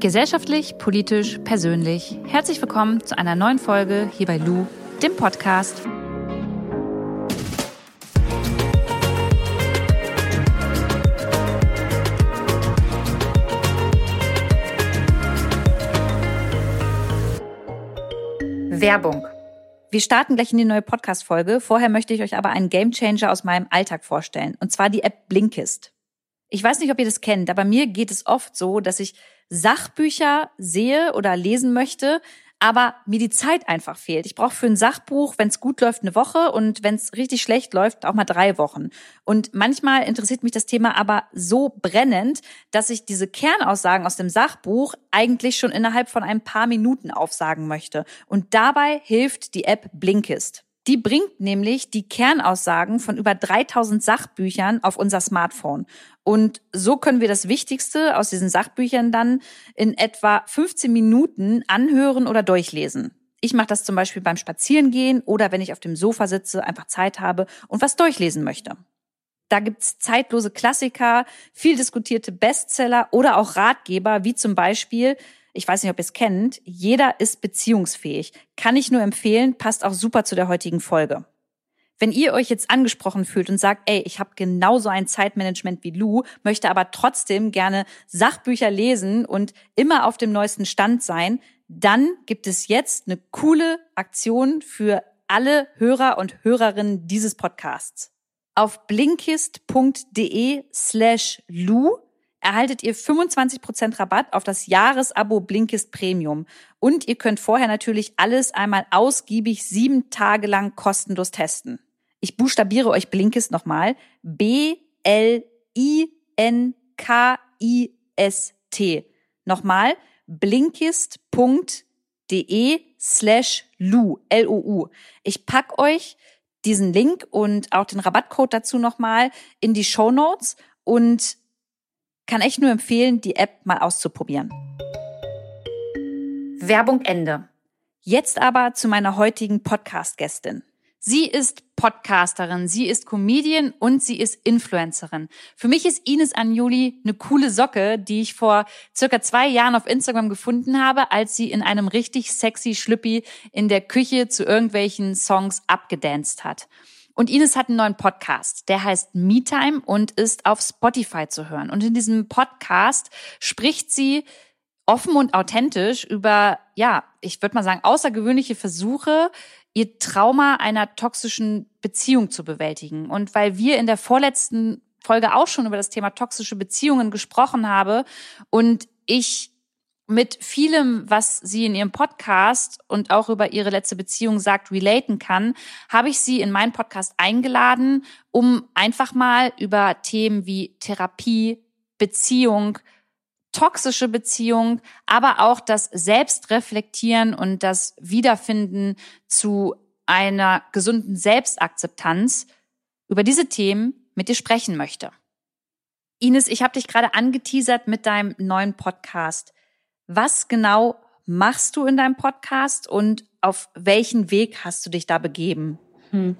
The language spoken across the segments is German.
Gesellschaftlich, politisch, persönlich. Herzlich willkommen zu einer neuen Folge hier bei Lou, dem Podcast. Werbung. Wir starten gleich in die neue Podcast-Folge. Vorher möchte ich euch aber einen Gamechanger aus meinem Alltag vorstellen. Und zwar die App Blinkist. Ich weiß nicht, ob ihr das kennt, aber mir geht es oft so, dass ich Sachbücher sehe oder lesen möchte, aber mir die Zeit einfach fehlt. Ich brauche für ein Sachbuch, wenn es gut läuft, eine Woche und wenn es richtig schlecht läuft, auch mal drei Wochen. Und manchmal interessiert mich das Thema aber so brennend, dass ich diese Kernaussagen aus dem Sachbuch eigentlich schon innerhalb von ein paar Minuten aufsagen möchte. Und dabei hilft die App Blinkist. Die bringt nämlich die Kernaussagen von über 3000 Sachbüchern auf unser Smartphone. Und so können wir das Wichtigste aus diesen Sachbüchern dann in etwa 15 Minuten anhören oder durchlesen. Ich mache das zum Beispiel beim Spazierengehen oder wenn ich auf dem Sofa sitze, einfach Zeit habe und was durchlesen möchte. Da gibt's zeitlose Klassiker, viel diskutierte Bestseller oder auch Ratgeber, wie zum Beispiel ich weiß nicht, ob ihr es kennt, jeder ist beziehungsfähig. Kann ich nur empfehlen, passt auch super zu der heutigen Folge. Wenn ihr euch jetzt angesprochen fühlt und sagt, ey, ich habe genauso ein Zeitmanagement wie Lou, möchte aber trotzdem gerne Sachbücher lesen und immer auf dem neuesten Stand sein, dann gibt es jetzt eine coole Aktion für alle Hörer und Hörerinnen dieses Podcasts. Auf blinkist.de slash Lou erhaltet ihr 25% Rabatt auf das Jahresabo Blinkist Premium. Und ihr könnt vorher natürlich alles einmal ausgiebig sieben Tage lang kostenlos testen. Ich buchstabiere euch Blinkist nochmal. B-L-I-N-K-I-S-T. Nochmal blinkist.de slash Lu, L-O-U. Ich pack euch diesen Link und auch den Rabattcode dazu nochmal in die Show Notes und kann echt nur empfehlen, die App mal auszuprobieren. Werbung Ende. Jetzt aber zu meiner heutigen Podcast-Gästin. Sie ist Podcasterin, sie ist Comedian und sie ist Influencerin. Für mich ist Ines Anjuli eine coole Socke, die ich vor circa zwei Jahren auf Instagram gefunden habe, als sie in einem richtig sexy Schlüppi in der Küche zu irgendwelchen Songs abgedanced hat. Und Ines hat einen neuen Podcast, der heißt MeTime und ist auf Spotify zu hören. Und in diesem Podcast spricht sie offen und authentisch über, ja, ich würde mal sagen, außergewöhnliche Versuche, ihr Trauma einer toxischen Beziehung zu bewältigen. Und weil wir in der vorletzten Folge auch schon über das Thema toxische Beziehungen gesprochen habe und ich mit vielem, was sie in ihrem Podcast und auch über ihre letzte Beziehung sagt, relaten kann, habe ich sie in meinen Podcast eingeladen, um einfach mal über Themen wie Therapie, Beziehung, toxische Beziehung, aber auch das Selbstreflektieren und das Wiederfinden zu einer gesunden Selbstakzeptanz über diese Themen mit dir sprechen möchte. Ines, ich habe dich gerade angeteasert mit deinem neuen Podcast. Was genau machst du in deinem Podcast und auf welchen Weg hast du dich da begeben? Hm.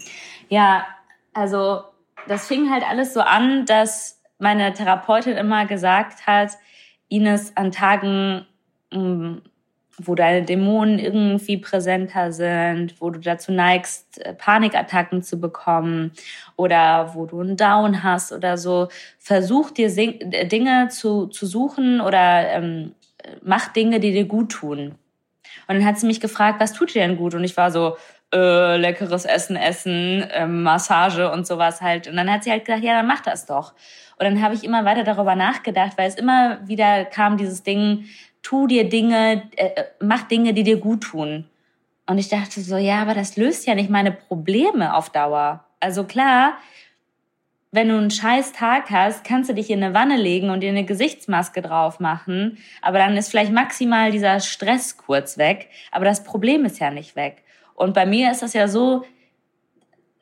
Ja, also das fing halt alles so an, dass meine Therapeutin immer gesagt hat, Ines, an Tagen, hm, wo deine Dämonen irgendwie präsenter sind, wo du dazu neigst, äh, Panikattacken zu bekommen oder wo du einen Down hast oder so, versuch dir Dinge zu, zu suchen oder ähm, mach Dinge, die dir gut tun. Und dann hat sie mich gefragt, was tut dir denn gut? Und ich war so, äh, leckeres Essen, Essen, äh, Massage und sowas halt. Und dann hat sie halt gesagt, ja, dann mach das doch. Und dann habe ich immer weiter darüber nachgedacht, weil es immer wieder kam dieses Ding, tu dir Dinge, äh, mach Dinge, die dir gut tun. Und ich dachte so, ja, aber das löst ja nicht meine Probleme auf Dauer. Also klar, wenn du einen scheiß Tag hast, kannst du dich in eine Wanne legen und dir eine Gesichtsmaske drauf machen. Aber dann ist vielleicht maximal dieser Stress kurz weg. Aber das Problem ist ja nicht weg. Und bei mir ist das ja so,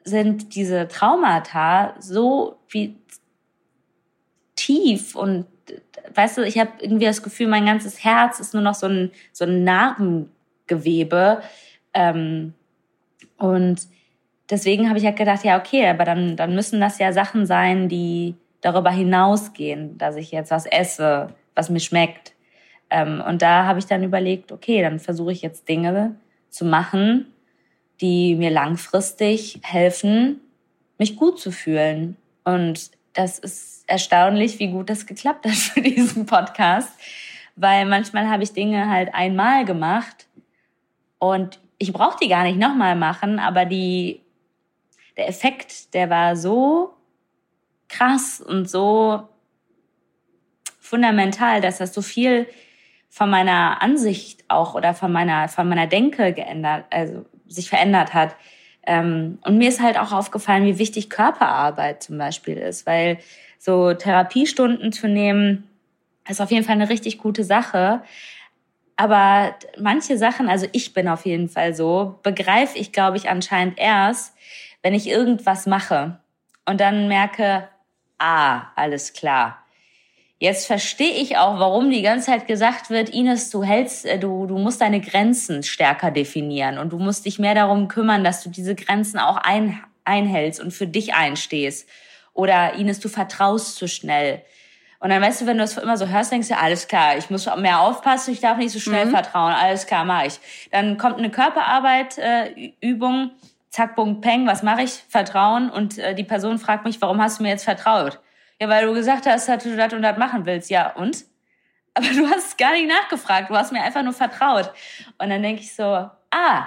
sind diese Traumata so wie tief und weißt du, ich habe irgendwie das Gefühl, mein ganzes Herz ist nur noch so ein, so ein Narbengewebe. Ähm, und deswegen habe ich halt gedacht, ja, okay, aber dann, dann müssen das ja Sachen sein, die darüber hinausgehen, dass ich jetzt was esse, was mir schmeckt. Ähm, und da habe ich dann überlegt, okay, dann versuche ich jetzt Dinge zu machen, die mir langfristig helfen, mich gut zu fühlen. Und das ist erstaunlich, wie gut das geklappt hat für diesen Podcast, weil manchmal habe ich Dinge halt einmal gemacht und ich brauche die gar nicht nochmal machen, aber die, der Effekt, der war so krass und so fundamental, dass das so viel von meiner Ansicht auch oder von meiner, von meiner Denke geändert, also sich verändert hat. Ähm, und mir ist halt auch aufgefallen, wie wichtig Körperarbeit zum Beispiel ist, weil so Therapiestunden zu nehmen, ist auf jeden Fall eine richtig gute Sache. Aber manche Sachen, also ich bin auf jeden Fall so, begreife ich, glaube ich, anscheinend erst, wenn ich irgendwas mache und dann merke, ah, alles klar. Jetzt verstehe ich auch, warum die ganze Zeit gesagt wird, Ines, du hältst, äh, du, du musst deine Grenzen stärker definieren und du musst dich mehr darum kümmern, dass du diese Grenzen auch ein, einhältst und für dich einstehst. Oder Ines, du vertraust zu schnell. Und dann weißt du, wenn du das immer so hörst, denkst du, alles klar, ich muss mehr aufpassen, ich darf nicht so schnell mhm. vertrauen, alles klar, mach ich. Dann kommt eine Körperarbeit, äh, Übung, zack, bung, peng, was mache ich? Vertrauen. Und äh, die Person fragt mich, warum hast du mir jetzt vertraut? Ja, weil du gesagt hast, dass du das und das machen willst. Ja, und? Aber du hast gar nicht nachgefragt, du hast mir einfach nur vertraut. Und dann denke ich so, ah,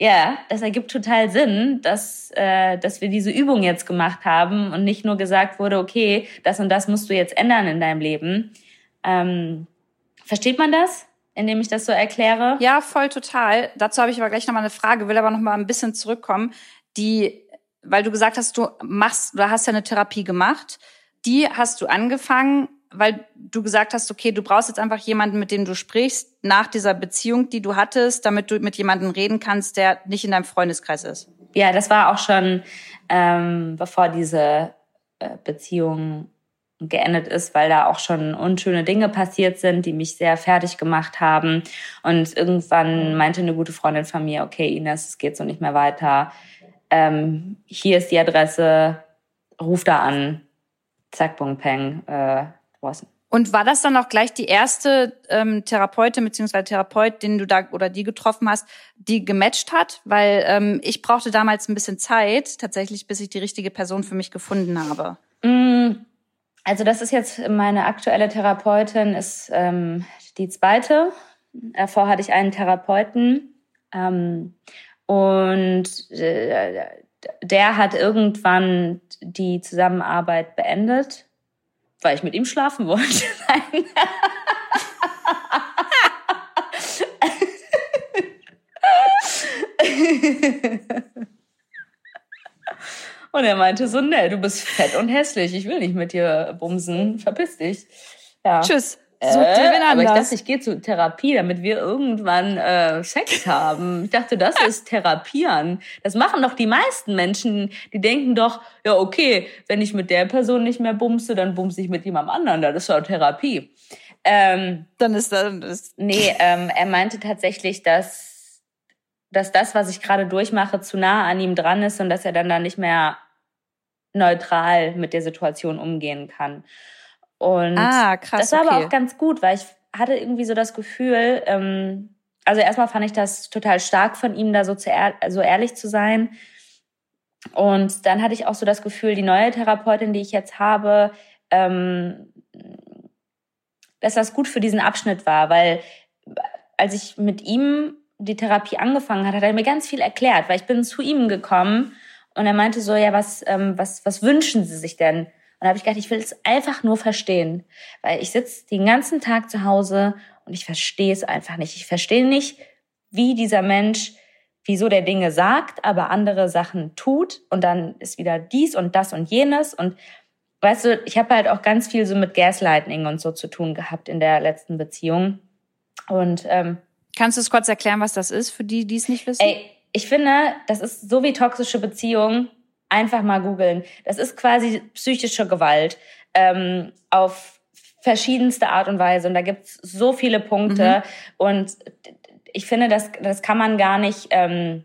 ja, das ergibt total Sinn, dass, äh, dass wir diese Übung jetzt gemacht haben und nicht nur gesagt wurde, okay, das und das musst du jetzt ändern in deinem Leben. Ähm, versteht man das, indem ich das so erkläre? Ja, voll total. Dazu habe ich aber gleich nochmal eine Frage, will aber nochmal ein bisschen zurückkommen. Die, weil du gesagt hast, du machst, du hast ja eine Therapie gemacht. Die hast du angefangen weil du gesagt hast, okay, du brauchst jetzt einfach jemanden, mit dem du sprichst, nach dieser Beziehung, die du hattest, damit du mit jemandem reden kannst, der nicht in deinem Freundeskreis ist. Ja, das war auch schon, ähm, bevor diese äh, Beziehung geendet ist, weil da auch schon unschöne Dinge passiert sind, die mich sehr fertig gemacht haben. Und irgendwann meinte eine gute Freundin von mir, okay, Ines, es geht so nicht mehr weiter. Ähm, hier ist die Adresse, ruf da an. Zack, bung, peng. Äh, Rossen. Und war das dann auch gleich die erste ähm, Therapeutin bzw. Therapeut, den du da oder die getroffen hast, die gematcht hat? Weil ähm, ich brauchte damals ein bisschen Zeit, tatsächlich, bis ich die richtige Person für mich gefunden habe. Mm, also das ist jetzt meine aktuelle Therapeutin, ist ähm, die zweite. Davor hatte ich einen Therapeuten ähm, und äh, der hat irgendwann die Zusammenarbeit beendet weil ich mit ihm schlafen wollte. Und er meinte so, ne, du bist fett und hässlich, ich will nicht mit dir bumsen, verpiss dich. Ja. Tschüss. Such dir wen äh, aber ich dachte, ich gehe zur Therapie, damit wir irgendwann äh, Sex haben. Ich dachte, das ist Therapieren. Das machen doch die meisten Menschen. Die denken doch, ja okay, wenn ich mit der Person nicht mehr bumse, dann bumse ich mit jemandem anderen. Das ist doch Therapie. Ähm, dann ist das. Nee, ähm, er meinte tatsächlich, dass, dass das, was ich gerade durchmache, zu nah an ihm dran ist und dass er dann da nicht mehr neutral mit der Situation umgehen kann. Und ah, krass, das war okay. aber auch ganz gut, weil ich hatte irgendwie so das Gefühl, ähm, also erstmal fand ich das total stark von ihm, da so, zu so ehrlich zu sein. Und dann hatte ich auch so das Gefühl, die neue Therapeutin, die ich jetzt habe, ähm, dass das gut für diesen Abschnitt war, weil als ich mit ihm die Therapie angefangen hat, hat er mir ganz viel erklärt, weil ich bin zu ihm gekommen und er meinte so, ja, was, ähm, was, was wünschen Sie sich denn? da habe ich gedacht, ich will es einfach nur verstehen. Weil ich sitze den ganzen Tag zu Hause und ich verstehe es einfach nicht. Ich verstehe nicht, wie dieser Mensch, wieso der Dinge sagt, aber andere Sachen tut. Und dann ist wieder dies und das und jenes. Und weißt du, ich habe halt auch ganz viel so mit Gaslighting und so zu tun gehabt in der letzten Beziehung. Und ähm, kannst du es kurz erklären, was das ist, für die, die es nicht wissen? Ey, ich finde, das ist so wie toxische Beziehungen Einfach mal googeln. Das ist quasi psychische Gewalt ähm, auf verschiedenste Art und Weise. Und da gibt's so viele Punkte. Mhm. Und ich finde, das, das kann man gar nicht. Ähm,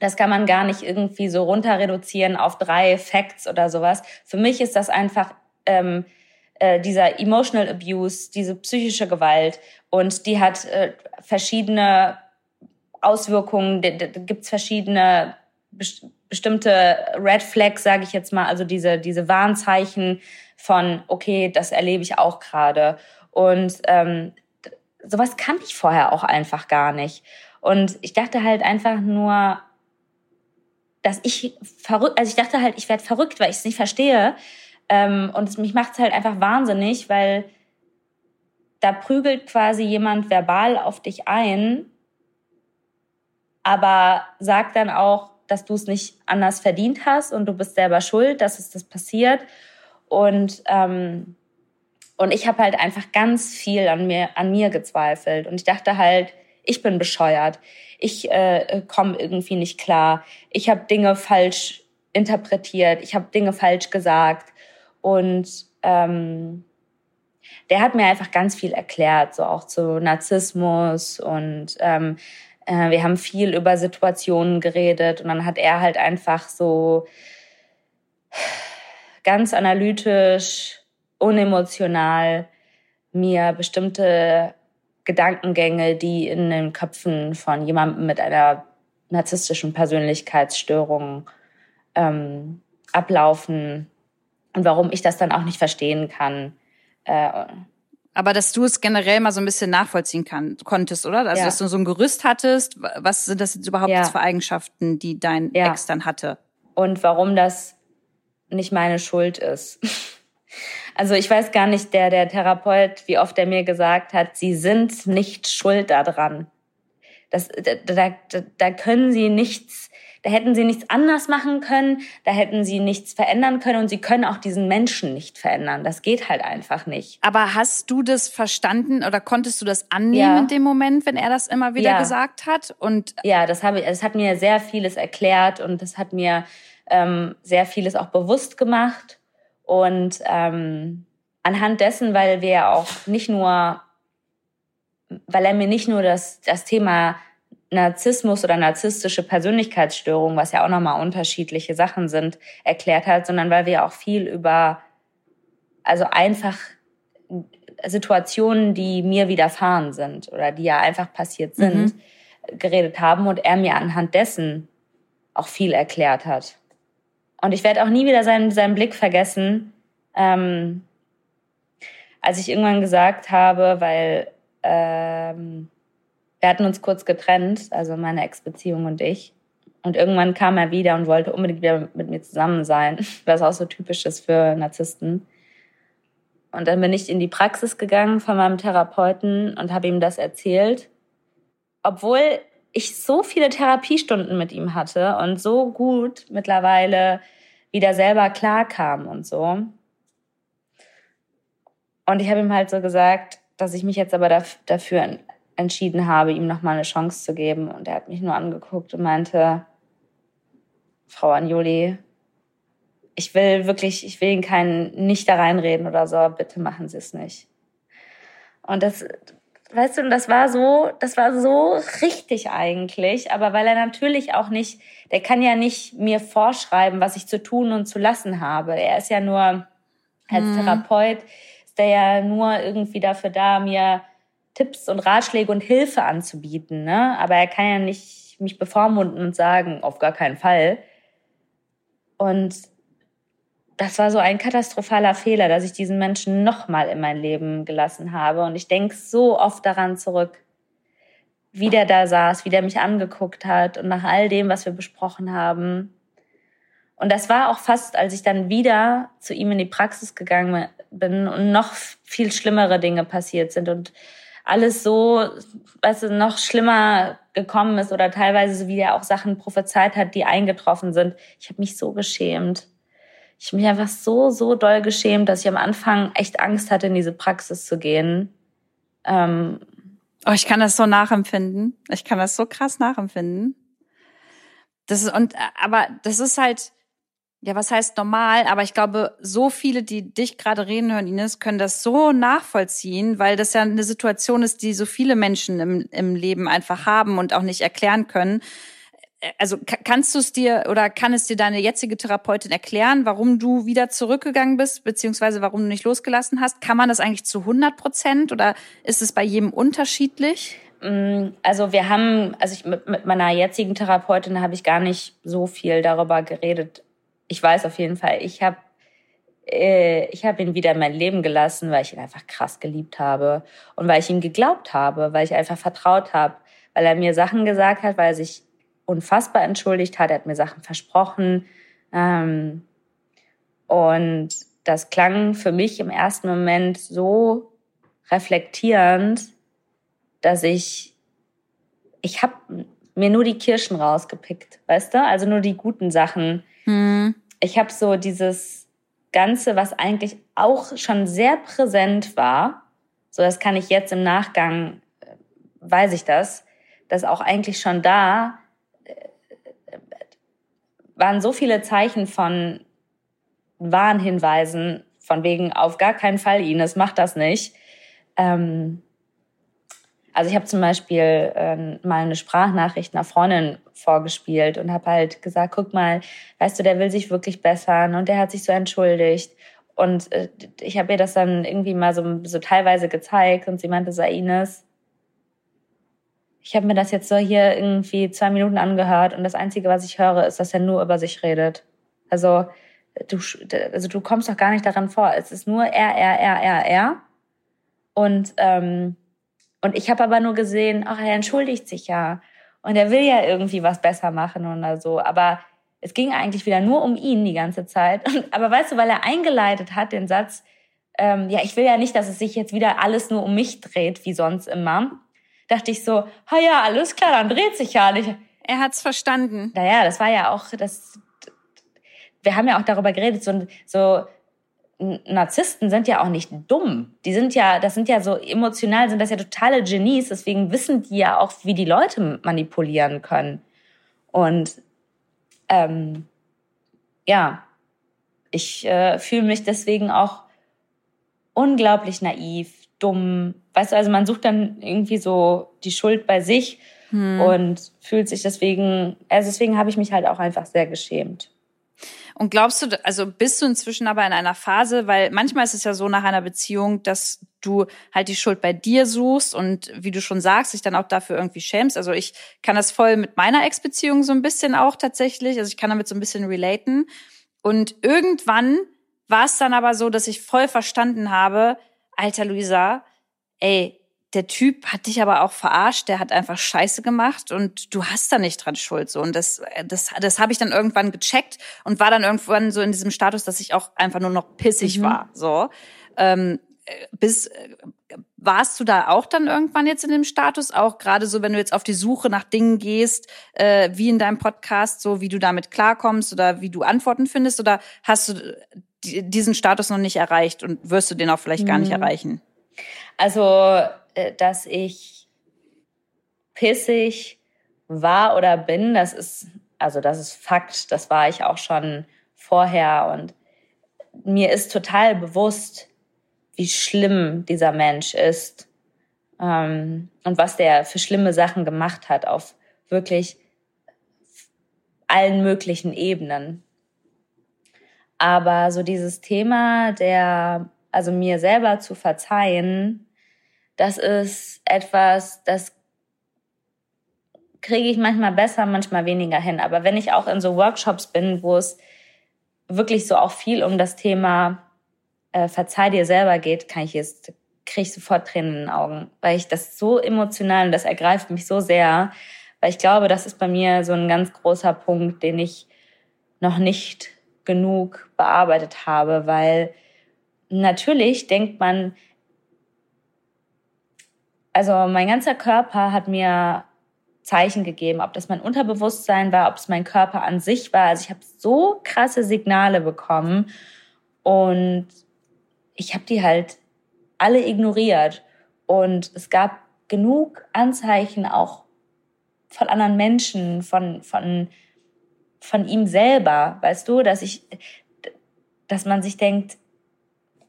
das kann man gar nicht irgendwie so runter reduzieren auf drei Facts oder sowas. Für mich ist das einfach ähm, äh, dieser Emotional Abuse, diese psychische Gewalt und die hat äh, verschiedene Auswirkungen, da, da gibt's verschiedene bestimmte Red Flags, sage ich jetzt mal, also diese, diese Warnzeichen von, okay, das erlebe ich auch gerade. Und ähm, sowas kannte ich vorher auch einfach gar nicht. Und ich dachte halt einfach nur, dass ich verrückt, also ich dachte halt, ich werde verrückt, weil ich es nicht verstehe. Ähm, und es, mich macht es halt einfach wahnsinnig, weil da prügelt quasi jemand verbal auf dich ein, aber sagt dann auch, dass du es nicht anders verdient hast und du bist selber schuld, dass es das passiert. Und, ähm, und ich habe halt einfach ganz viel an mir, an mir gezweifelt. Und ich dachte halt, ich bin bescheuert. Ich äh, komme irgendwie nicht klar. Ich habe Dinge falsch interpretiert. Ich habe Dinge falsch gesagt. Und ähm, der hat mir einfach ganz viel erklärt, so auch zu Narzissmus und ähm, äh, wir haben viel über Situationen geredet und dann hat er halt einfach so ganz analytisch, unemotional mir bestimmte Gedankengänge, die in den Köpfen von jemandem mit einer narzisstischen Persönlichkeitsstörung ähm, ablaufen und warum ich das dann auch nicht verstehen kann. Äh, aber dass du es generell mal so ein bisschen nachvollziehen kann, konntest, oder? Also, ja. dass du so ein Gerüst hattest. Was sind das jetzt überhaupt ja. für Eigenschaften, die dein ja. Ex dann hatte? Und warum das nicht meine Schuld ist. Also ich weiß gar nicht, der, der Therapeut, wie oft er mir gesagt hat, sie sind nicht schuld daran. Das, da, da, da können sie nichts da hätten sie nichts anders machen können, da hätten sie nichts verändern können und sie können auch diesen Menschen nicht verändern. Das geht halt einfach nicht. Aber hast du das verstanden oder konntest du das annehmen ja. in dem Moment, wenn er das immer wieder ja. gesagt hat? Und ja, das habe ich, es hat mir sehr vieles erklärt und das hat mir ähm, sehr vieles auch bewusst gemacht und ähm, anhand dessen, weil wir ja auch nicht nur weil er mir nicht nur das, das Thema Narzissmus oder narzisstische Persönlichkeitsstörung, was ja auch nochmal unterschiedliche Sachen sind, erklärt hat, sondern weil wir auch viel über, also einfach Situationen, die mir widerfahren sind oder die ja einfach passiert sind, mhm. geredet haben und er mir anhand dessen auch viel erklärt hat. Und ich werde auch nie wieder seinen, seinen Blick vergessen, ähm, als ich irgendwann gesagt habe, weil ähm, wir hatten uns kurz getrennt, also meine Ex-Beziehung und ich. Und irgendwann kam er wieder und wollte unbedingt wieder mit mir zusammen sein, was auch so typisch ist für Narzissten. Und dann bin ich in die Praxis gegangen von meinem Therapeuten und habe ihm das erzählt. Obwohl ich so viele Therapiestunden mit ihm hatte und so gut mittlerweile wieder selber klarkam und so. Und ich habe ihm halt so gesagt, dass ich mich jetzt aber dafür entschieden habe, ihm nochmal eine Chance zu geben. Und er hat mich nur angeguckt und meinte, Frau Anjoli, ich will wirklich, ich will Ihnen keinen nicht da reinreden oder so, bitte machen Sie es nicht. Und das, weißt du, das war so, das war so richtig eigentlich, aber weil er natürlich auch nicht, der kann ja nicht mir vorschreiben, was ich zu tun und zu lassen habe. Er ist ja nur als mhm. Therapeut, ist der ja nur irgendwie dafür da, mir Tipps und Ratschläge und Hilfe anzubieten. Ne? Aber er kann ja nicht mich bevormunden und sagen, auf gar keinen Fall. Und das war so ein katastrophaler Fehler, dass ich diesen Menschen nochmal in mein Leben gelassen habe. Und ich denke so oft daran zurück, wie der da saß, wie der mich angeguckt hat und nach all dem, was wir besprochen haben. Und das war auch fast, als ich dann wieder zu ihm in die Praxis gegangen bin und noch viel schlimmere Dinge passiert sind und alles so, weißt du, noch schlimmer gekommen ist oder teilweise wie er auch Sachen prophezeit hat, die eingetroffen sind. Ich habe mich so geschämt. Ich habe mich einfach so, so doll geschämt, dass ich am Anfang echt Angst hatte, in diese Praxis zu gehen. Ähm, oh, ich kann das so nachempfinden. Ich kann das so krass nachempfinden. Das ist, und, aber das ist halt, ja, was heißt normal? Aber ich glaube, so viele, die dich gerade reden hören, Ines, können das so nachvollziehen, weil das ja eine Situation ist, die so viele Menschen im, im Leben einfach haben und auch nicht erklären können. also kannst du es dir oder kann es dir deine jetzige Therapeutin erklären, warum du wieder zurückgegangen bist, beziehungsweise warum du nicht losgelassen hast? Kann man das eigentlich zu 100 Prozent oder ist es bei jedem unterschiedlich? Mm, also wir haben, also ich, mit, mit meiner jetzigen Therapeutin habe ich gar nicht so viel darüber geredet. Ich weiß auf jeden Fall, ich habe äh, ich habe ihn wieder in mein Leben gelassen, weil ich ihn einfach krass geliebt habe und weil ich ihm geglaubt habe, weil ich einfach vertraut habe, weil er mir Sachen gesagt hat, weil er sich unfassbar entschuldigt hat, er hat mir Sachen versprochen. Ähm, und das klang für mich im ersten Moment so reflektierend, dass ich, ich habe mir nur die Kirschen rausgepickt, weißt du? Also nur die guten Sachen. Mhm. Ich habe so dieses Ganze, was eigentlich auch schon sehr präsent war, so das kann ich jetzt im Nachgang, äh, weiß ich das, dass auch eigentlich schon da waren so viele Zeichen von Warnhinweisen, von wegen auf gar keinen Fall, Ines, mach das nicht. Ähm, also ich habe zum Beispiel ähm, mal eine Sprachnachricht einer Freundin vorgespielt und habe halt gesagt, guck mal, weißt du, der will sich wirklich bessern und der hat sich so entschuldigt. Und äh, ich habe ihr das dann irgendwie mal so, so teilweise gezeigt und sie meinte so, Ines, ich habe mir das jetzt so hier irgendwie zwei Minuten angehört und das Einzige, was ich höre, ist, dass er nur über sich redet. Also du, also du kommst doch gar nicht daran vor. Es ist nur er, er, er, er, er. Und, ähm, und ich habe aber nur gesehen, ach, er entschuldigt sich ja. Und er will ja irgendwie was besser machen oder so. Aber es ging eigentlich wieder nur um ihn die ganze Zeit. Und, aber weißt du, weil er eingeleitet hat, den Satz, ähm, ja, ich will ja nicht, dass es sich jetzt wieder alles nur um mich dreht, wie sonst immer dachte ich so, ha ja, alles klar, dann dreht sich ja nicht. Er hat's verstanden. Naja, das war ja auch, das, wir haben ja auch darüber geredet, so, so Narzissten sind ja auch nicht dumm. Die sind ja, das sind ja so emotional, sind das ja totale Genies. Deswegen wissen die ja auch, wie die Leute manipulieren können. Und ähm, ja, ich äh, fühle mich deswegen auch unglaublich naiv, dumm. Weißt du, also man sucht dann irgendwie so die Schuld bei sich hm. und fühlt sich deswegen, also deswegen habe ich mich halt auch einfach sehr geschämt. Und glaubst du, also bist du inzwischen aber in einer Phase, weil manchmal ist es ja so nach einer Beziehung, dass du halt die Schuld bei dir suchst und wie du schon sagst, dich dann auch dafür irgendwie schämst. Also ich kann das voll mit meiner Ex-Beziehung so ein bisschen auch tatsächlich, also ich kann damit so ein bisschen relaten. Und irgendwann war es dann aber so, dass ich voll verstanden habe, alter Luisa, ey, der Typ hat dich aber auch verarscht, der hat einfach Scheiße gemacht und du hast da nicht dran Schuld so und das das das habe ich dann irgendwann gecheckt und war dann irgendwann so in diesem Status, dass ich auch einfach nur noch pissig mhm. war, so. Ähm, bis warst du da auch dann irgendwann jetzt in dem Status auch gerade so wenn du jetzt auf die Suche nach Dingen gehst äh, wie in deinem Podcast so wie du damit klarkommst oder wie du Antworten findest oder hast du diesen Status noch nicht erreicht und wirst du den auch vielleicht gar nicht mhm. erreichen? Also, äh, dass ich pissig war oder bin, das ist, also das ist Fakt. Das war ich auch schon vorher und mir ist total bewusst, wie schlimm dieser Mensch ist ähm, und was der für schlimme Sachen gemacht hat auf wirklich allen möglichen Ebenen. Aber so dieses Thema der, also mir selber zu verzeihen, das ist etwas, das kriege ich manchmal besser, manchmal weniger hin. Aber wenn ich auch in so Workshops bin, wo es wirklich so auch viel um das Thema äh, Verzeih dir selber geht, kann ich jetzt, kriege ich sofort Tränen in den Augen, weil ich das so emotional und das ergreift mich so sehr, weil ich glaube, das ist bei mir so ein ganz großer Punkt, den ich noch nicht genug bearbeitet habe, weil natürlich denkt man, also mein ganzer Körper hat mir Zeichen gegeben, ob das mein Unterbewusstsein war, ob es mein Körper an sich war. Also ich habe so krasse Signale bekommen und ich habe die halt alle ignoriert. Und es gab genug Anzeichen auch von anderen Menschen, von, von von ihm selber, weißt du, dass ich, dass man sich denkt,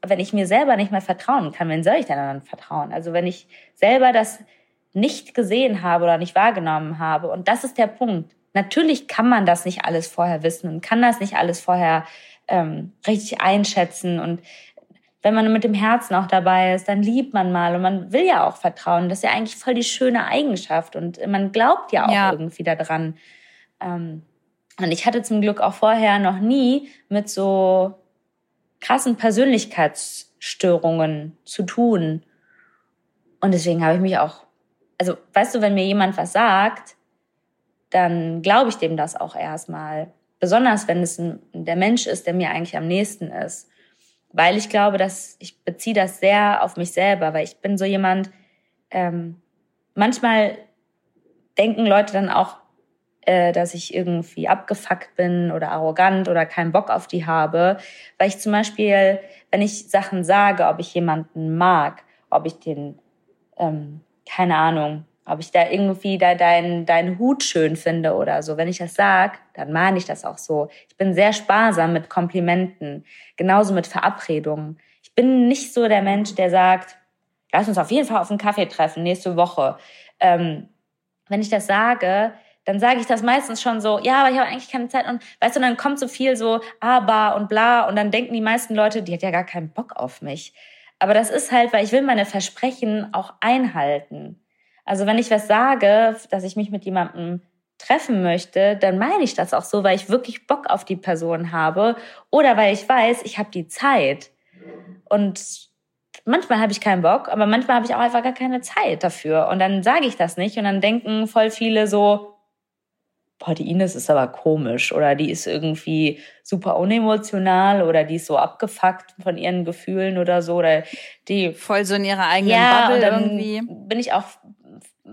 wenn ich mir selber nicht mehr vertrauen kann, wen soll ich denn dann vertrauen? Also wenn ich selber das nicht gesehen habe oder nicht wahrgenommen habe, und das ist der Punkt. natürlich kann man das nicht alles vorher wissen und kann das nicht alles vorher ähm, richtig einschätzen. Und wenn man mit dem Herzen auch dabei ist, dann liebt man mal und man will ja auch vertrauen. Das ist ja eigentlich voll die schöne Eigenschaft und man glaubt ja auch ja. irgendwie daran. Ähm, und ich hatte zum Glück auch vorher noch nie mit so krassen Persönlichkeitsstörungen zu tun. Und deswegen habe ich mich auch, also weißt du, wenn mir jemand was sagt, dann glaube ich dem das auch erstmal. Besonders wenn es ein, der Mensch ist, der mir eigentlich am nächsten ist. Weil ich glaube, dass ich beziehe das sehr auf mich selber, weil ich bin so jemand, ähm, manchmal denken Leute dann auch, äh, dass ich irgendwie abgefuckt bin oder arrogant oder keinen Bock auf die habe. Weil ich zum Beispiel, wenn ich Sachen sage, ob ich jemanden mag, ob ich den, ähm, keine Ahnung, ob ich da irgendwie da deinen dein Hut schön finde oder so. Wenn ich das sag, dann meine ich das auch so. Ich bin sehr sparsam mit Komplimenten, genauso mit Verabredungen. Ich bin nicht so der Mensch, der sagt, lass uns auf jeden Fall auf einen Kaffee treffen nächste Woche. Ähm, wenn ich das sage, dann sage ich das meistens schon so, ja, aber ich habe eigentlich keine Zeit und weißt du, dann kommt so viel so aber und bla und dann denken die meisten Leute, die hat ja gar keinen Bock auf mich. Aber das ist halt, weil ich will meine Versprechen auch einhalten. Also wenn ich was sage, dass ich mich mit jemandem treffen möchte, dann meine ich das auch so, weil ich wirklich Bock auf die Person habe oder weil ich weiß, ich habe die Zeit. Und manchmal habe ich keinen Bock, aber manchmal habe ich auch einfach gar keine Zeit dafür. Und dann sage ich das nicht und dann denken voll viele so, boah, die Ines ist aber komisch oder die ist irgendwie super unemotional oder die ist so abgefuckt von ihren Gefühlen oder so oder die voll so in ihrer eigenen ja, Bubble irgendwie. Bin ich auch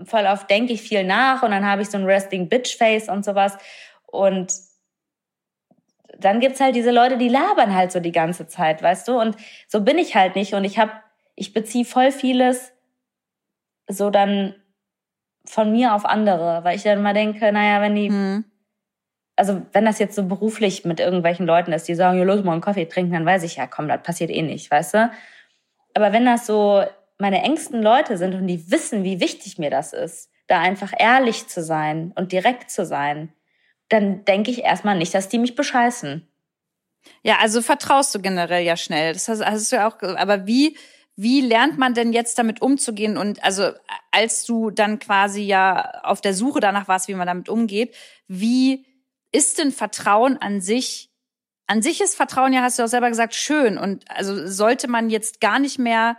voll auf denke ich viel nach und dann habe ich so ein Resting Bitch Face und sowas und dann gibt's halt diese Leute, die labern halt so die ganze Zeit, weißt du? Und so bin ich halt nicht und ich habe ich beziehe voll vieles so dann von mir auf andere, weil ich dann immer denke, naja, wenn die, mhm. also wenn das jetzt so beruflich mit irgendwelchen Leuten ist, die sagen, ja, los mal einen Kaffee trinken, dann weiß ich ja, komm, das passiert eh nicht, weißt du? Aber wenn das so meine engsten Leute sind und die wissen, wie wichtig mir das ist, da einfach ehrlich zu sein und direkt zu sein, dann denke ich erstmal nicht, dass die mich bescheißen. Ja, also vertraust du generell ja schnell. Das hast, hast du ja auch, aber wie, wie lernt man denn jetzt damit umzugehen? Und also als du dann quasi ja auf der Suche danach warst, wie man damit umgeht, wie ist denn Vertrauen an sich? An sich ist Vertrauen ja, hast du auch selber gesagt, schön. Und also sollte man jetzt gar nicht mehr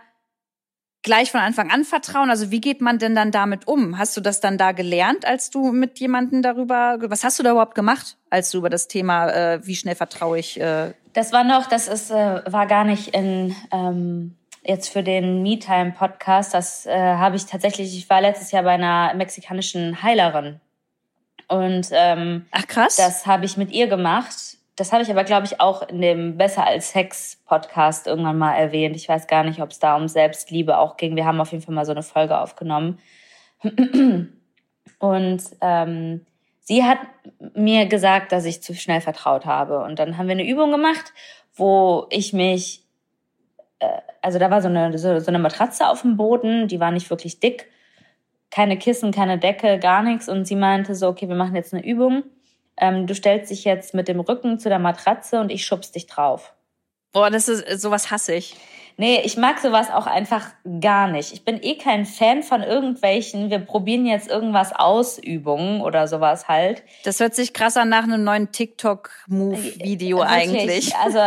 gleich von Anfang an vertrauen? Also wie geht man denn dann damit um? Hast du das dann da gelernt, als du mit jemandem darüber, was hast du da überhaupt gemacht, als du über das Thema, äh, wie schnell vertraue ich? Äh das war noch, das ist, äh, war gar nicht in, ähm, jetzt für den MeTime-Podcast. Das äh, habe ich tatsächlich, ich war letztes Jahr bei einer mexikanischen Heilerin. Und ähm, Ach krass. Das habe ich mit ihr gemacht das habe ich aber, glaube ich, auch in dem Besser als Sex Podcast irgendwann mal erwähnt. Ich weiß gar nicht, ob es da um Selbstliebe auch ging. Wir haben auf jeden Fall mal so eine Folge aufgenommen. Und ähm, sie hat mir gesagt, dass ich zu schnell vertraut habe. Und dann haben wir eine Übung gemacht, wo ich mich, also da war so eine, so, so eine Matratze auf dem Boden, die war nicht wirklich dick. Keine Kissen, keine Decke, gar nichts. Und sie meinte so, okay, wir machen jetzt eine Übung ähm, du stellst dich jetzt mit dem Rücken zu der Matratze und ich schubst dich drauf. Boah, das ist sowas hasse ich. Nee, ich mag sowas auch einfach gar nicht. Ich bin eh kein Fan von irgendwelchen, wir probieren jetzt irgendwas aus Übungen oder sowas halt. Das hört sich krass an nach einem neuen TikTok-Move-Video eigentlich. Also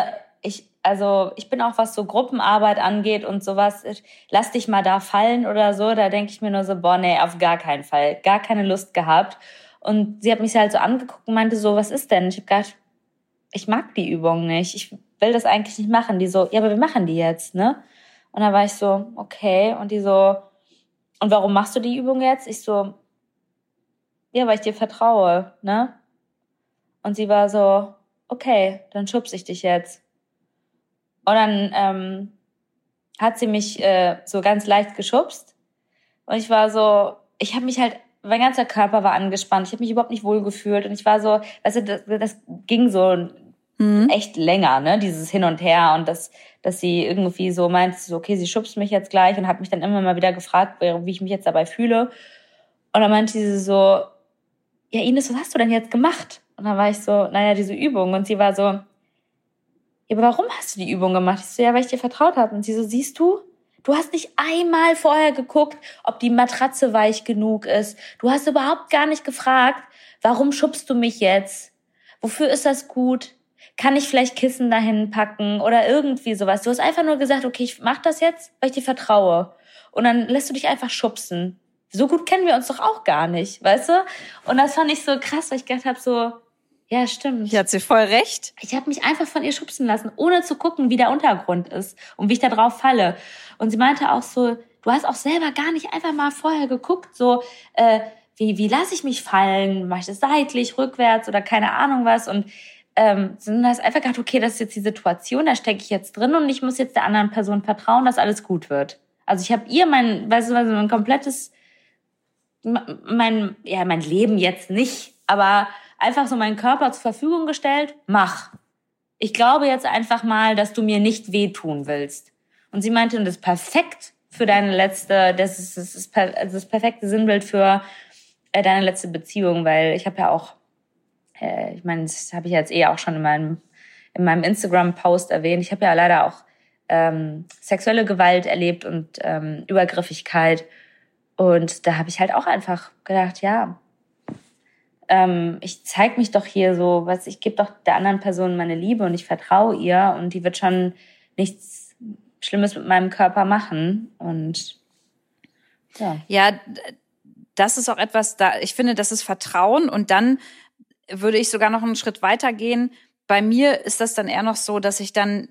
also ich bin auch, was so Gruppenarbeit angeht und sowas, lass dich mal da fallen oder so, da denke ich mir nur so, boah, nee, auf gar keinen Fall. Gar keine Lust gehabt. Und sie hat mich halt so angeguckt und meinte so, was ist denn? Ich habe gedacht, ich mag die Übung nicht. Ich will das eigentlich nicht machen. Die so, ja, aber wir machen die jetzt, ne? Und dann war ich so, okay. Und die so, und warum machst du die Übung jetzt? Ich so, ja, weil ich dir vertraue, ne? Und sie war so, okay, dann schubse ich dich jetzt. Und dann ähm, hat sie mich äh, so ganz leicht geschubst. Und ich war so, ich habe mich halt mein ganzer Körper war angespannt. Ich habe mich überhaupt nicht wohl gefühlt und ich war so, weißt du, das, das ging so mhm. echt länger, ne, dieses Hin und Her und das, dass sie irgendwie so meint, so, okay, sie schubst mich jetzt gleich und hat mich dann immer mal wieder gefragt, wie ich mich jetzt dabei fühle. Und dann meinte sie so, ja Ines, was hast du denn jetzt gemacht? Und dann war ich so, naja, diese Übung. Und sie war so, ja, aber warum hast du die Übung gemacht? Ich so, ja, weil ich dir vertraut habe. Und sie so, siehst du, du hast nicht einmal vorher geguckt, ob die Matratze weich genug ist. Du hast überhaupt gar nicht gefragt, warum schubst du mich jetzt? Wofür ist das gut? Kann ich vielleicht Kissen dahin packen oder irgendwie sowas? Du hast einfach nur gesagt, okay, ich mach das jetzt, weil ich dir vertraue. Und dann lässt du dich einfach schubsen. So gut kennen wir uns doch auch gar nicht, weißt du? Und das fand ich so krass, weil ich gedacht habe, so, ja, stimmt. Hier hat sie voll recht. Ich habe mich einfach von ihr schubsen lassen, ohne zu gucken, wie der Untergrund ist und wie ich da drauf falle. Und sie meinte auch so, du hast auch selber gar nicht einfach mal vorher geguckt, so, äh, wie, wie lasse ich mich fallen? Mache ich das seitlich, rückwärts oder keine Ahnung was? Und ähm, sondern hast einfach gedacht, okay, das ist jetzt die Situation, da stecke ich jetzt drin und ich muss jetzt der anderen Person vertrauen, dass alles gut wird. Also ich habe ihr mein, weißt du, mein komplettes, mein, ja, mein Leben jetzt nicht, aber einfach so meinen Körper zur Verfügung gestellt, mach. Ich glaube jetzt einfach mal, dass du mir nicht wehtun willst. Und sie meinte, das ist perfekt für deine letzte, das ist das, ist das perfekte Sinnbild für äh, deine letzte Beziehung, weil ich habe ja auch, äh, ich meine, das habe ich jetzt eh auch schon in meinem, in meinem Instagram-Post erwähnt, ich habe ja leider auch ähm, sexuelle Gewalt erlebt und ähm, Übergriffigkeit. Und da habe ich halt auch einfach gedacht, ja, ähm, ich zeige mich doch hier so, was ich gebe doch der anderen Person meine Liebe und ich vertraue ihr und die wird schon nichts Schlimmes mit meinem Körper machen. Und ja. Ja, das ist auch etwas, da ich finde, das ist Vertrauen und dann würde ich sogar noch einen Schritt weiter gehen. Bei mir ist das dann eher noch so, dass ich dann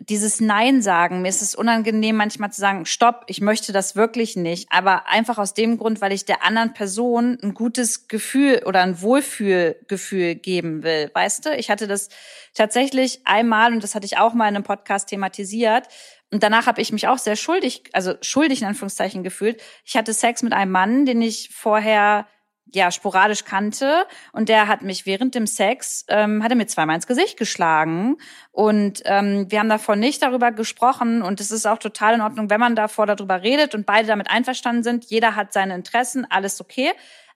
dieses Nein sagen, mir ist es unangenehm manchmal zu sagen, stopp, ich möchte das wirklich nicht, aber einfach aus dem Grund, weil ich der anderen Person ein gutes Gefühl oder ein Wohlfühlgefühl geben will, weißt du? Ich hatte das tatsächlich einmal und das hatte ich auch mal in einem Podcast thematisiert und danach habe ich mich auch sehr schuldig, also schuldig in Anführungszeichen gefühlt. Ich hatte Sex mit einem Mann, den ich vorher ja sporadisch kannte und der hat mich während dem Sex ähm, hat er mir zweimal ins Gesicht geschlagen und ähm, wir haben davor nicht darüber gesprochen und es ist auch total in Ordnung, wenn man davor darüber redet und beide damit einverstanden sind. Jeder hat seine Interessen, alles okay,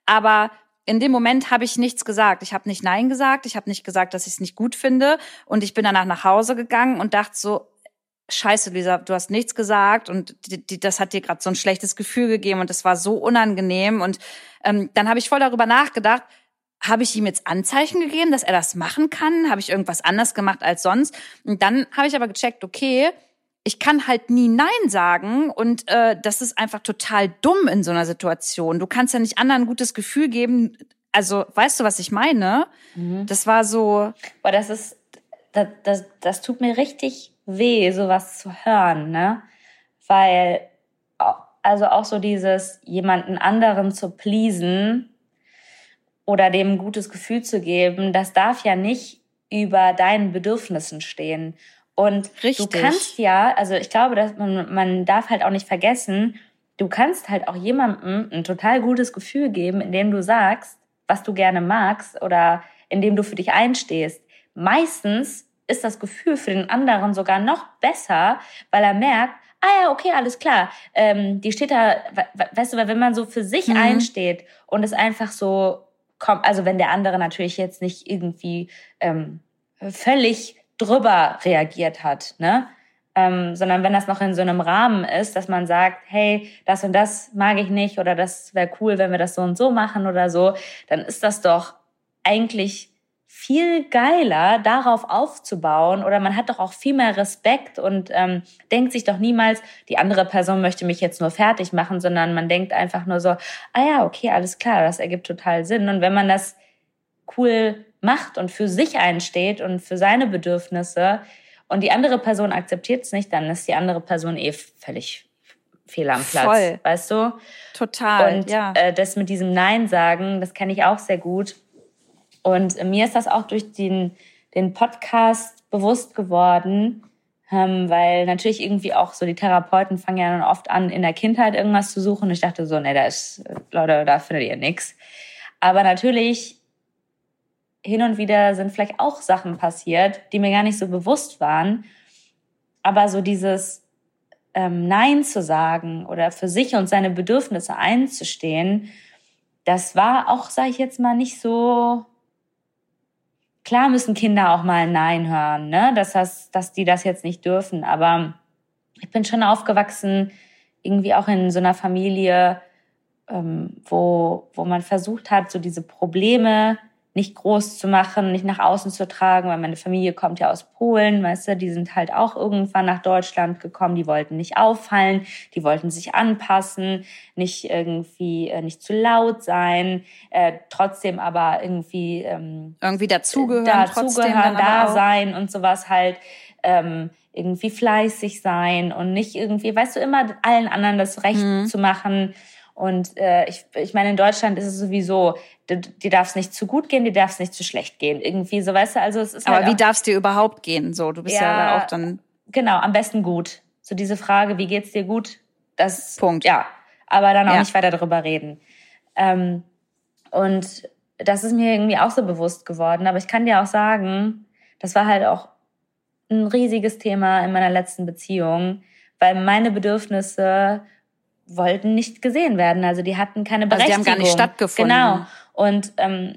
aber in dem Moment habe ich nichts gesagt. Ich habe nicht Nein gesagt. Ich habe nicht gesagt, dass ich es nicht gut finde. Und ich bin danach nach Hause gegangen und dachte so, Scheiße, Lisa, du hast nichts gesagt und die, die, das hat dir gerade so ein schlechtes Gefühl gegeben und das war so unangenehm. Und ähm, dann habe ich voll darüber nachgedacht, habe ich ihm jetzt Anzeichen gegeben, dass er das machen kann? Habe ich irgendwas anders gemacht als sonst? Und dann habe ich aber gecheckt, okay, ich kann halt nie Nein sagen und äh, das ist einfach total dumm in so einer Situation. Du kannst ja nicht anderen ein gutes Gefühl geben. Also, weißt du, was ich meine? Mhm. Das war so. Boah, das ist, das, das, das tut mir richtig weh, sowas zu hören, ne? Weil, also auch so dieses, jemanden anderen zu pleasen oder dem ein gutes Gefühl zu geben, das darf ja nicht über deinen Bedürfnissen stehen. Und Richtig. du kannst ja, also ich glaube, dass man, man darf halt auch nicht vergessen, du kannst halt auch jemandem ein total gutes Gefühl geben, indem du sagst, was du gerne magst oder indem du für dich einstehst. Meistens ist das Gefühl für den anderen sogar noch besser, weil er merkt, ah ja, okay, alles klar. Ähm, die steht da, weißt du, wenn man so für sich mhm. einsteht und es einfach so kommt, also wenn der andere natürlich jetzt nicht irgendwie ähm, völlig drüber reagiert hat, ne? Ähm, sondern wenn das noch in so einem Rahmen ist, dass man sagt, hey, das und das mag ich nicht oder das wäre cool, wenn wir das so und so machen oder so, dann ist das doch eigentlich viel geiler, darauf aufzubauen oder man hat doch auch viel mehr Respekt und ähm, denkt sich doch niemals, die andere Person möchte mich jetzt nur fertig machen, sondern man denkt einfach nur so, ah ja, okay, alles klar, das ergibt total Sinn. Und wenn man das cool macht und für sich einsteht und für seine Bedürfnisse und die andere Person akzeptiert es nicht, dann ist die andere Person eh völlig fehl am Platz, Voll. weißt du? Total. Und ja. äh, das mit diesem Nein sagen, das kenne ich auch sehr gut und mir ist das auch durch den, den Podcast bewusst geworden, ähm, weil natürlich irgendwie auch so die Therapeuten fangen ja dann oft an, in der Kindheit irgendwas zu suchen. Ich dachte so, nee, da ist, Leute, da findet ihr nichts. Aber natürlich hin und wieder sind vielleicht auch Sachen passiert, die mir gar nicht so bewusst waren. Aber so dieses ähm, Nein zu sagen oder für sich und seine Bedürfnisse einzustehen, das war auch, sage ich jetzt mal, nicht so. Klar müssen Kinder auch mal Nein hören, ne? Dass, das, dass die das jetzt nicht dürfen. Aber ich bin schon aufgewachsen, irgendwie auch in so einer Familie, ähm, wo, wo man versucht hat, so diese Probleme nicht groß zu machen, nicht nach außen zu tragen, weil meine Familie kommt ja aus Polen, weißt du, die sind halt auch irgendwann nach Deutschland gekommen, die wollten nicht auffallen, die wollten sich anpassen, nicht irgendwie äh, nicht zu laut sein, äh, trotzdem aber irgendwie ähm, irgendwie dazugehören, dazugehören, da sein und sowas halt ähm, irgendwie fleißig sein und nicht irgendwie, weißt du, immer allen anderen das Recht mhm. zu machen und äh, ich, ich meine, in Deutschland ist es sowieso, dir darf es nicht zu gut gehen, dir darf es nicht zu schlecht gehen. Irgendwie so, weißt du, also es ist Aber halt wie darf es dir überhaupt gehen? So, du bist ja, ja auch dann. Genau, am besten gut. So diese Frage, wie geht's dir gut? Das Punkt. Ja, aber dann auch ja. nicht weiter darüber reden. Ähm, und das ist mir irgendwie auch so bewusst geworden. Aber ich kann dir auch sagen, das war halt auch ein riesiges Thema in meiner letzten Beziehung, weil meine Bedürfnisse wollten nicht gesehen werden. Also die hatten keine Berechtigung. Also die haben gar nicht stattgefunden. Genau. Und ähm,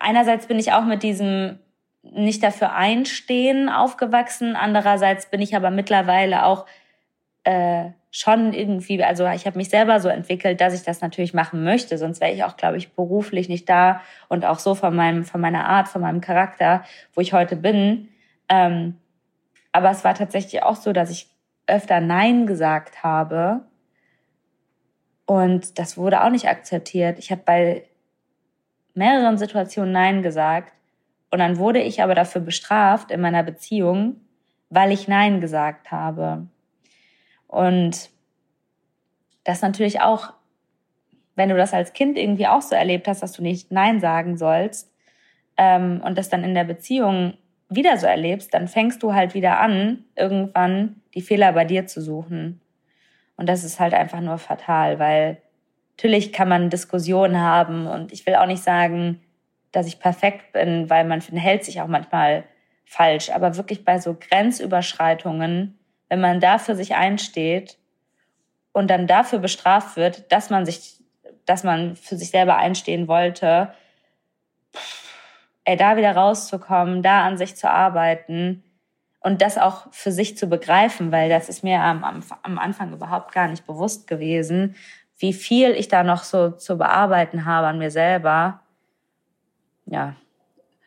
einerseits bin ich auch mit diesem nicht dafür einstehen aufgewachsen. Andererseits bin ich aber mittlerweile auch äh, schon irgendwie, also ich habe mich selber so entwickelt, dass ich das natürlich machen möchte. Sonst wäre ich auch, glaube ich, beruflich nicht da und auch so von meinem, von meiner Art, von meinem Charakter, wo ich heute bin. Ähm, aber es war tatsächlich auch so, dass ich öfter Nein gesagt habe. Und das wurde auch nicht akzeptiert. Ich habe bei mehreren Situationen Nein gesagt. Und dann wurde ich aber dafür bestraft in meiner Beziehung, weil ich Nein gesagt habe. Und das natürlich auch, wenn du das als Kind irgendwie auch so erlebt hast, dass du nicht Nein sagen sollst ähm, und das dann in der Beziehung wieder so erlebst, dann fängst du halt wieder an, irgendwann die Fehler bei dir zu suchen. Und das ist halt einfach nur fatal, weil natürlich kann man Diskussionen haben und ich will auch nicht sagen, dass ich perfekt bin, weil man hält sich auch manchmal falsch. Aber wirklich bei so Grenzüberschreitungen, wenn man da für sich einsteht und dann dafür bestraft wird, dass man sich, dass man für sich selber einstehen wollte, ey, da wieder rauszukommen, da an sich zu arbeiten, und das auch für sich zu begreifen, weil das ist mir am, am, am Anfang überhaupt gar nicht bewusst gewesen, wie viel ich da noch so zu bearbeiten habe an mir selber. Ja.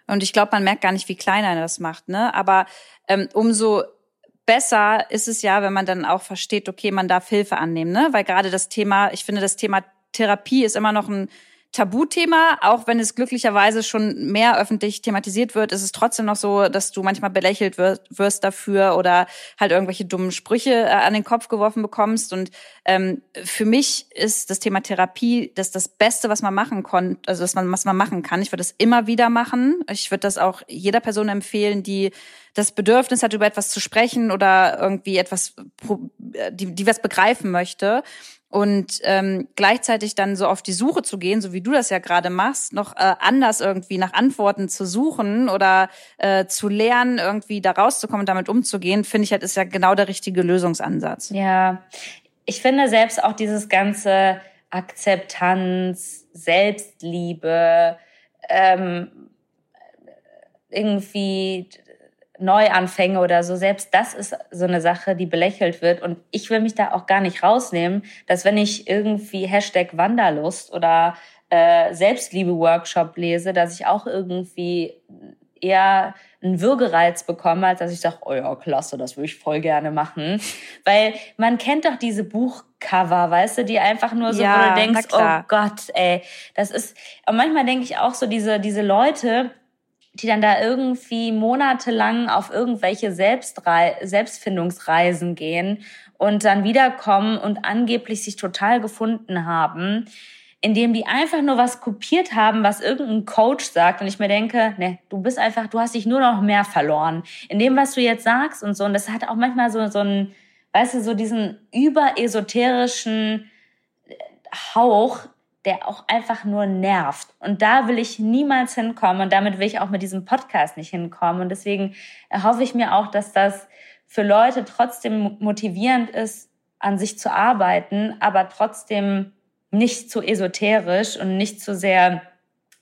Und ich glaube, man merkt gar nicht, wie klein einer das macht, ne? Aber ähm, umso besser ist es ja, wenn man dann auch versteht, okay, man darf Hilfe annehmen, ne? Weil gerade das Thema, ich finde, das Thema Therapie ist immer noch ein Tabuthema, auch wenn es glücklicherweise schon mehr öffentlich thematisiert wird, ist es trotzdem noch so, dass du manchmal belächelt wirst dafür oder halt irgendwelche dummen Sprüche äh, an den Kopf geworfen bekommst. Und ähm, für mich ist das Thema Therapie das das Beste, was man machen konnte, also was man, was man machen kann. Ich würde das immer wieder machen. Ich würde das auch jeder Person empfehlen, die das Bedürfnis hat, über etwas zu sprechen oder irgendwie etwas, äh, die, die was begreifen möchte und ähm, gleichzeitig dann so auf die Suche zu gehen, so wie du das ja gerade machst, noch äh, anders irgendwie nach Antworten zu suchen oder äh, zu lernen, irgendwie da rauszukommen damit umzugehen, finde ich halt ist ja genau der richtige Lösungsansatz. Ja, ich finde selbst auch dieses ganze Akzeptanz, Selbstliebe, ähm, irgendwie Neuanfänge oder so, selbst das ist so eine Sache, die belächelt wird. Und ich will mich da auch gar nicht rausnehmen, dass wenn ich irgendwie Hashtag Wanderlust oder äh, Selbstliebe-Workshop lese, dass ich auch irgendwie eher einen Würgereiz bekomme, als dass ich sage, oh ja, klasse, das würde ich voll gerne machen. Weil man kennt doch diese Buchcover, weißt du, die einfach nur so, ja, wo du denkst, oh Gott, ey, das ist, und manchmal denke ich auch so, diese, diese Leute, die dann da irgendwie monatelang auf irgendwelche Selbstrei Selbstfindungsreisen gehen und dann wiederkommen und angeblich sich total gefunden haben, indem die einfach nur was kopiert haben, was irgendein Coach sagt. Und ich mir denke, ne, du bist einfach, du hast dich nur noch mehr verloren. In dem, was du jetzt sagst und so. Und das hat auch manchmal so so ein, weißt du, so diesen überesoterischen Hauch, der auch einfach nur nervt. Und da will ich niemals hinkommen und damit will ich auch mit diesem Podcast nicht hinkommen. Und deswegen erhoffe ich mir auch, dass das für Leute trotzdem motivierend ist, an sich zu arbeiten, aber trotzdem nicht zu esoterisch und nicht zu sehr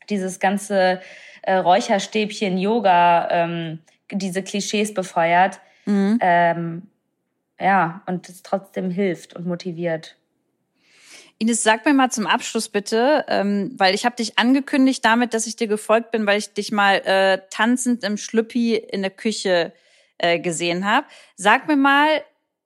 dieses ganze äh, Räucherstäbchen Yoga, ähm, diese Klischees befeuert. Mhm. Ähm, ja, und es trotzdem hilft und motiviert. Ines, sag mir mal zum Abschluss bitte, ähm, weil ich habe dich angekündigt damit, dass ich dir gefolgt bin, weil ich dich mal äh, tanzend im Schlüppi in der Küche äh, gesehen habe. Sag mir mal,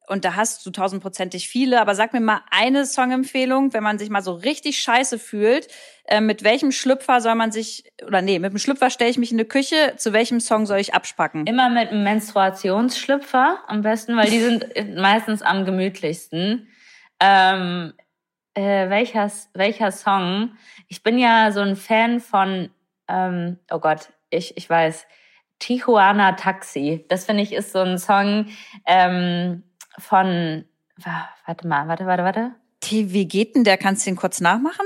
und da hast du tausendprozentig viele, aber sag mir mal eine Songempfehlung, wenn man sich mal so richtig scheiße fühlt, äh, mit welchem Schlüpfer soll man sich, oder nee, mit dem Schlüpfer stelle ich mich in die Küche, zu welchem Song soll ich abspacken? Immer mit einem Menstruationsschlüpfer am besten, weil die sind meistens am gemütlichsten. Ähm, äh, welcher, welcher Song? Ich bin ja so ein Fan von, ähm, oh Gott, ich, ich weiß, Tijuana Taxi. Das finde ich ist so ein Song ähm, von, warte mal, warte, warte, warte. Wie geht denn der? Kannst du den kurz nachmachen?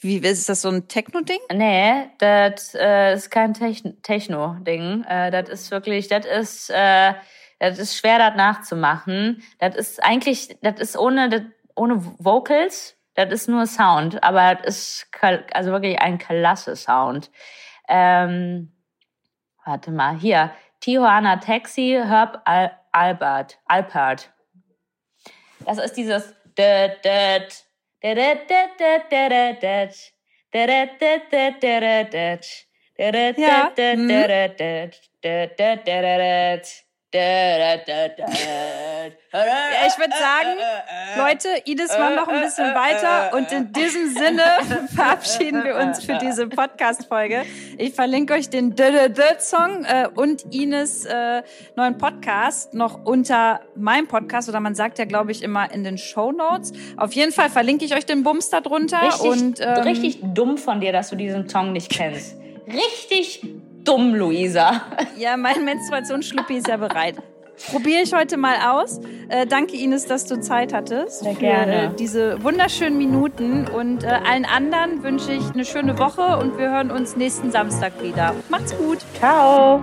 Wie ist das so ein Techno-Ding? Nee, das äh, ist kein Techno-Ding. Äh, das ist wirklich, das ist, äh, das ist schwer, das nachzumachen. Das ist eigentlich, das ist ohne, das, ohne Vocals. Das ist nur Sound, aber das ist also wirklich ein klasse Sound. Ähm, warte mal, hier. Tijuana Taxi, Herb Al Albert. Alpert. Das ist dieses ja. Ja, ich würde sagen, Leute, Ines macht noch ein bisschen weiter und in diesem Sinne verabschieden wir uns für diese Podcast-Folge. Ich verlinke euch den Song äh, und Ines äh, neuen Podcast noch unter meinem Podcast oder man sagt ja, glaube ich, immer in den Show Notes. Auf jeden Fall verlinke ich euch den Bums da drunter. Richtig, und, ähm, richtig dumm von dir, dass du diesen Song nicht kennst. Richtig dumm, Luisa. Ja, mein Menstruationsschluppi ist ja bereit. Probiere ich heute mal aus. Äh, danke Ines, dass du Zeit hattest. Sehr gerne. Für, äh, diese wunderschönen Minuten. Und äh, allen anderen wünsche ich eine schöne Woche und wir hören uns nächsten Samstag wieder. Macht's gut. Ciao.